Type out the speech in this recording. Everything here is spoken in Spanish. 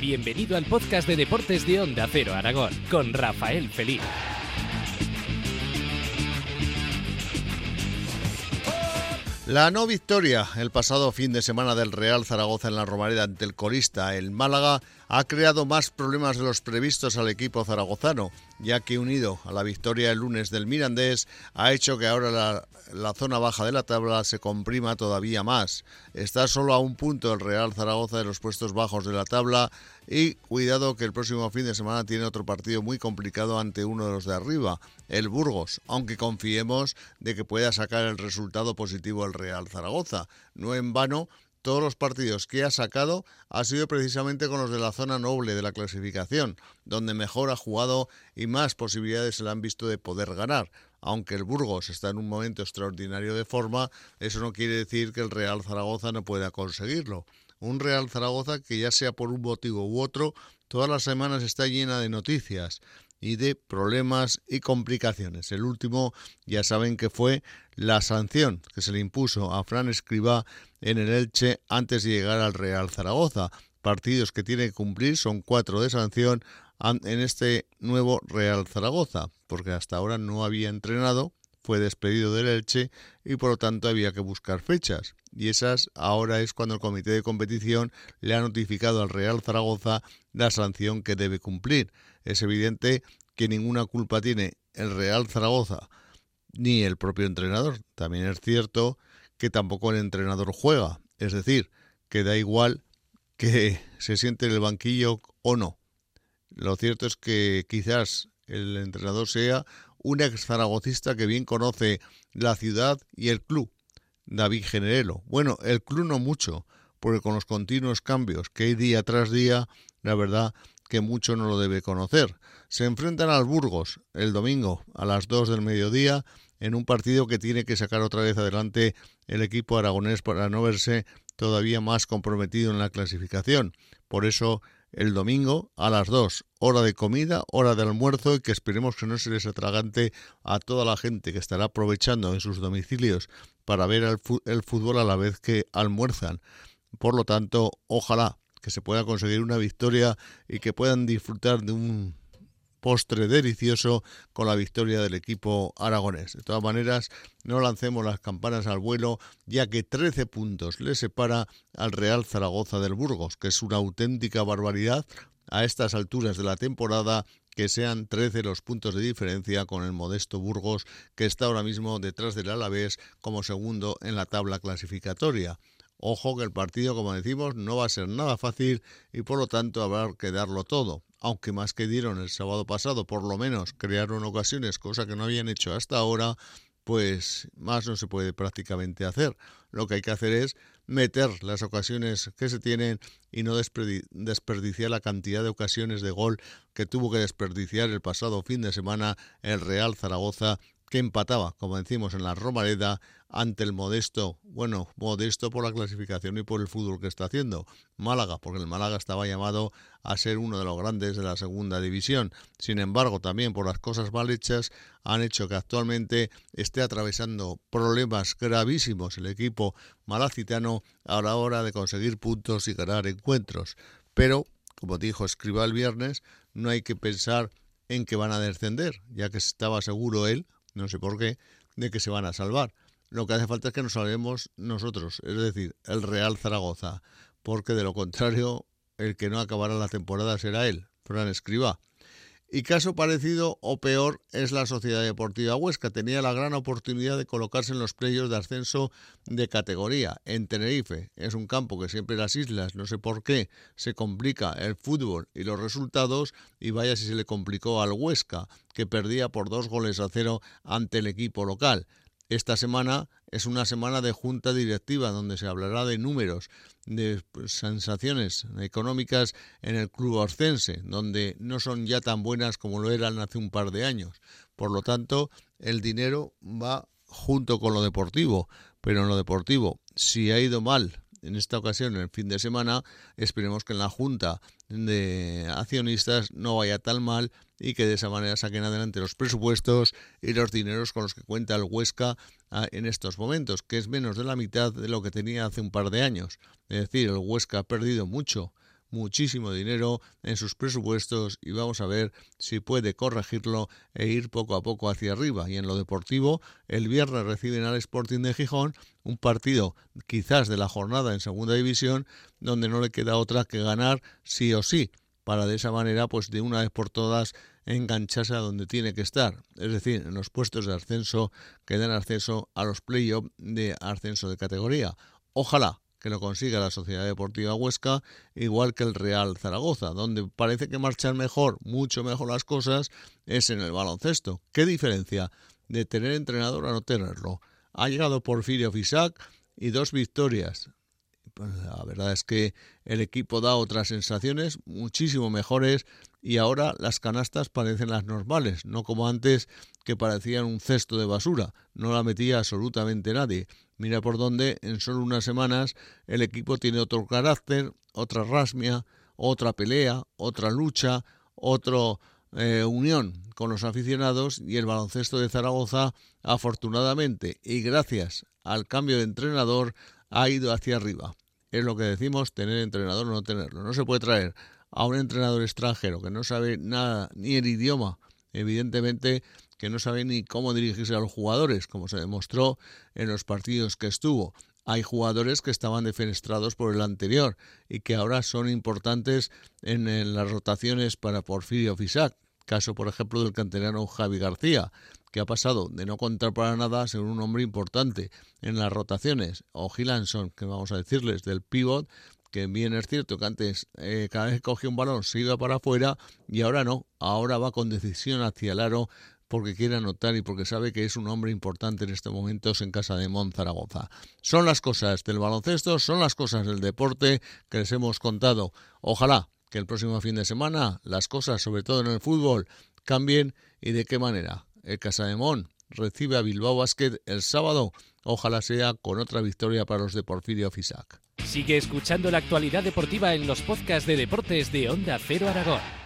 Bienvenido al podcast de deportes de Onda Cero Aragón con Rafael Feliz. La no victoria el pasado fin de semana del Real Zaragoza en la Romareda ante el corista, el Málaga, ha creado más problemas de los previstos al equipo zaragozano, ya que unido a la victoria el lunes del Mirandés, ha hecho que ahora la, zona baja de la tabla se comprima todavía más. Está solo a un punto el Real Zaragoza de los puestos bajos de la tabla y cuidado que el próximo fin de semana tiene otro partido muy complicado ante uno de los de arriba, el Burgos, aunque confiemos de que pueda sacar el resultado positivo el Real Zaragoza. No en vano todos los partidos que ha sacado ha sido precisamente con los de la zona noble de la clasificación, donde mejor ha jugado y más posibilidades se le han visto de poder ganar. Aunque el Burgos está en un momento extraordinario de forma, eso no quiere decir que el Real Zaragoza no pueda conseguirlo. Un Real Zaragoza que ya sea por un motivo u otro, todas las semanas está llena de noticias y de problemas y complicaciones. El último ya saben que fue la sanción que se le impuso a Fran Escribá en el Elche antes de llegar al Real Zaragoza. Partidos que tiene que cumplir son cuatro de sanción en este nuevo Real Zaragoza, porque hasta ahora no había entrenado, fue despedido del Elche y por lo tanto había que buscar fechas. Y esas ahora es cuando el comité de competición le ha notificado al Real Zaragoza la sanción que debe cumplir. Es evidente que ninguna culpa tiene el Real Zaragoza ni el propio entrenador. También es cierto que tampoco el entrenador juega. Es decir, que da igual que se siente en el banquillo o no. Lo cierto es que quizás el entrenador sea un ex zaragocista que bien conoce la ciudad y el club, David Generelo. Bueno, el club no mucho, porque con los continuos cambios que hay día tras día, la verdad que mucho no lo debe conocer. Se enfrentan al Burgos el domingo a las 2 del mediodía en un partido que tiene que sacar otra vez adelante el equipo aragonés para no verse todavía más comprometido en la clasificación. Por eso el domingo a las 2, hora de comida, hora de almuerzo y que esperemos que no se les atragante a toda la gente que estará aprovechando en sus domicilios para ver el, fútbol a la vez que almuerzan. Por lo tanto, ojalá que se pueda conseguir una victoria y que puedan disfrutar de un postre delicioso con la victoria del equipo aragonés. De todas maneras, no lancemos las campanas al vuelo, ya que 13 puntos le separa al Real Zaragoza del Burgos, que es una auténtica barbaridad a estas alturas de la temporada que sean 13 los puntos de diferencia con el modesto Burgos, que está ahora mismo detrás del Alavés como segundo en la tabla clasificatoria. Ojo que el partido, como decimos, no va a ser nada fácil y por lo tanto habrá que darlo todo. Aunque más que dieron el sábado pasado, por lo menos crearon ocasiones, cosa que no habían hecho hasta ahora, pues más no se puede prácticamente hacer. Lo que hay que hacer es meter las ocasiones que se tienen y no desperdiciar la cantidad de ocasiones de gol que tuvo que desperdiciar el pasado fin de semana el Real Zaragoza que empataba, como decimos, en la Romareda ante el modesto, bueno, modesto por la clasificación y por el fútbol que está haciendo, Málaga, porque el Málaga estaba llamado a ser uno de los grandes de la segunda división. Sin embargo, también por las cosas mal hechas han hecho que actualmente esté atravesando problemas gravísimos el equipo malacitano a la hora de conseguir puntos y ganar encuentros. Pero, como dijo Escriba el viernes, no hay que pensar en que van a descender, ya que estaba seguro él, no sé por qué, de que se van a salvar. Lo que hace falta es que nos salvemos nosotros, es decir, el Real Zaragoza, porque de lo contrario, el que no acabará la temporada será él, Fran Escriba. Y caso parecido o peor es la Sociedad Deportiva Huesca. Tenía la gran oportunidad de colocarse en los playos de ascenso de categoría en Tenerife. Es un campo que siempre las islas, no sé por qué, se complica el fútbol y los resultados y vaya si se le complicó al Huesca, que perdía por dos goles a cero ante el equipo local. Esta semana es una semana de junta directiva donde se hablará de números, de sensaciones económicas en el club orcense, donde no son ya tan buenas como lo eran hace un par de años. Por lo tanto, el dinero va junto con lo deportivo, pero en lo deportivo, si ha ido mal en esta ocasión, en el fin de semana, esperemos que en la Junta de Accionistas no vaya tan mal y que de esa manera saquen adelante los presupuestos y los dineros con los que cuenta el Huesca ah, en estos momentos, que es menos de la mitad de lo que tenía hace un par de años. Es decir, el Huesca ha perdido mucho, muchísimo dinero en sus presupuestos y vamos a ver si puede corregirlo e ir poco a poco hacia arriba. Y en lo deportivo, el viernes reciben al Sporting de Gijón un partido quizás de la jornada en segunda división donde no le queda otra que ganar sí o sí para de esa manera pues de una vez por todas engancharse a donde tiene que estar, es decir, en los puestos de ascenso que dan acceso a los playoffs de ascenso de categoría. Ojalá que lo consiga la Sociedad Deportiva Huesca, igual que el Real Zaragoza, donde parece que marchan mejor, mucho mejor las cosas, es en el baloncesto. ¿Qué diferencia de tener entrenador a no tenerlo? Ha llegado Porfirio Fisac y dos victorias. Pues la verdad es que el equipo da otras sensaciones muchísimo mejores y ahora las canastas parecen las normales, no como antes que parecían un cesto de basura, no la metía absolutamente nadie. Mira por dónde en solo unas semanas el equipo tiene otro carácter, otra rasmia, otra pelea, otra lucha, otra eh, unión con los aficionados y el baloncesto de Zaragoza, afortunadamente y gracias al cambio de entrenador, ha ido hacia arriba. Es lo que decimos, tener entrenador o no tenerlo. No se puede traer a un entrenador extranjero que no sabe nada, ni el idioma, evidentemente que no sabe ni cómo dirigirse a los jugadores, como se demostró en los partidos que estuvo. Hay jugadores que estaban defenestrados por el anterior y que ahora son importantes en, las rotaciones para Porfirio Fisac. Caso, por ejemplo, del canterano Javi García, que ha pasado de no contar para nada a ser un hombre importante en las rotaciones. O Gilanson, que vamos a decirles, del pivot, que bien es cierto que antes eh, cada vez que cogía un balón se iba para afuera y ahora no, ahora va con decisión hacia el aro porque quiere anotar y porque sabe que es un hombre importante en estos momentos en casa de Monzaragoza. Son las cosas del baloncesto, son las cosas del deporte que les hemos contado. Ojalá que el próximo fin de semana las cosas, sobre todo en el fútbol, cambien y de qué manera. El Casa de Mon recibe a Bilbao Basket el sábado. Ojalá sea con otra victoria para los de Porfirio Fisac. Sigue escuchando la actualidad deportiva en los podcasts de deportes de Onda Cero Aragón.